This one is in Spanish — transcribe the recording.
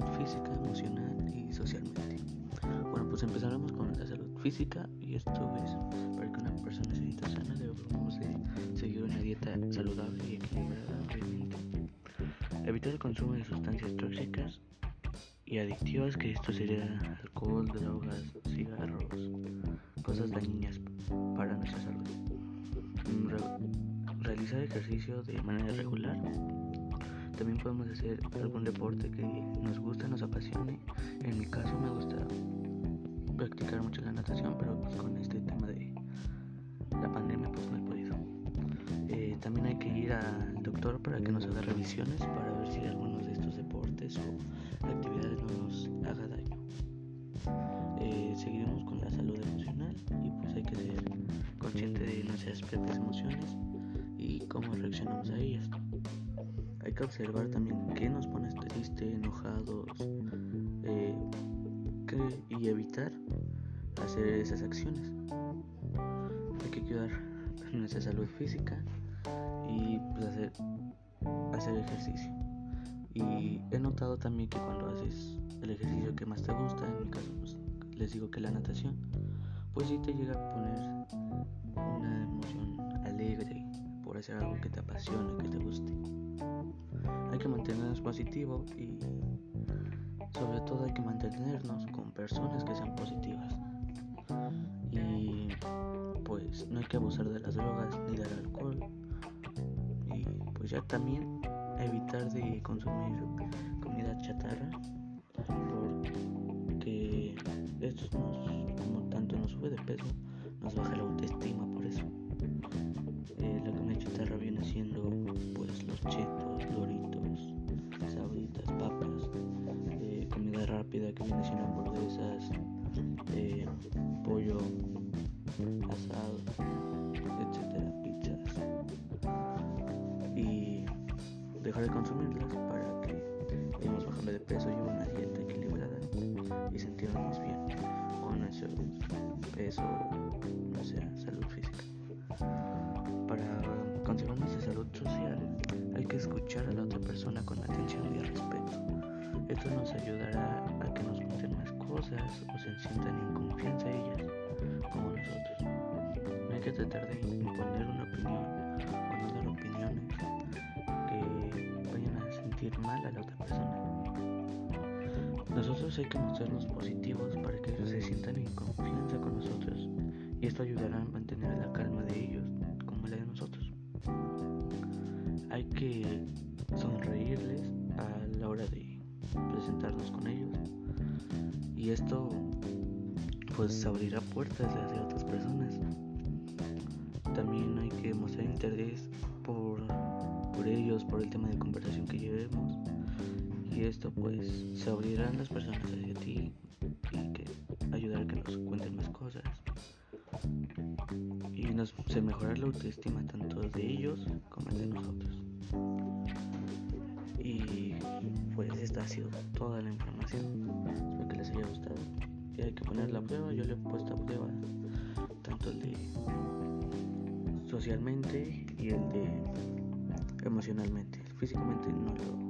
salud física, emocional y socialmente. Bueno, pues empezaremos con la salud física y esto es para que una persona se sienta sana debemos de seguir una dieta saludable y equilibrada, obviamente. Evitar el consumo de sustancias tóxicas y adictivas, que esto sería alcohol, drogas, cigarros, cosas dañinas para nuestra salud. Mm, re realizar ejercicio de manera regular también podemos hacer algún deporte que nos guste, nos apasione. En mi caso me gusta practicar mucho la natación, pero pues con este tema de la pandemia pues no he podido. Eh, también hay que ir al doctor para que nos haga revisiones para ver si algunos de estos deportes o actividades no nos haga daño. Eh, seguiremos con la salud emocional y pues hay que ser consciente de nuestras propias emociones y cómo reaccionamos a ellas. Hay que observar también qué nos pone triste, enojados eh, y evitar hacer esas acciones. Hay que cuidar nuestra salud física y pues, hacer, hacer ejercicio. Y he notado también que cuando haces el ejercicio que más te gusta, en mi caso pues, les digo que la natación, pues sí te llega a poner una emoción alegre por hacer algo que te apasione, que te guste. Hay que mantenernos positivo y sobre todo hay que mantenernos con personas que sean positivas. Y pues no hay que abusar de las drogas ni del alcohol. Y pues ya también evitar de consumir comida chatarra porque esto nos, como tanto nos sube de peso, nos baja la autoestima siendo hamburguesas, eh, pollo asado, etcétera, pizzas y dejar de consumirlas para que vayamos bajando de peso y una dieta equilibrada y sentirnos bien con nuestro peso, nuestra salud física. Para conservar nuestra salud social hay que escuchar a la otra persona con atención y respeto. Esto nos ayudará a que nos cuenten más cosas o se sientan en confianza ellas como nosotros. No hay que tratar de imponer una opinión o no dar opiniones que vayan a sentir mal a la otra persona. Nosotros hay que mostrarnos positivos para que ellos se sientan en confianza con nosotros y esto ayudará a mantener la calma de ellos como la de nosotros. Hay que sonreírles a la hora de presentarnos con ellos. Y esto pues abrirá puertas hacia otras personas. También hay que mostrar interés por, por ellos, por el tema de conversación que llevemos. Y esto pues se abrirán las personas hacia ti y que ayudar a que nos cuenten más cosas. Y nos, se mejorará la autoestima tanto de ellos como de nosotros pues esta ha sido toda la información. Espero que les haya gustado. Y hay que poner la prueba. Yo le he puesto a prueba tanto el de socialmente y el de emocionalmente. Físicamente no lo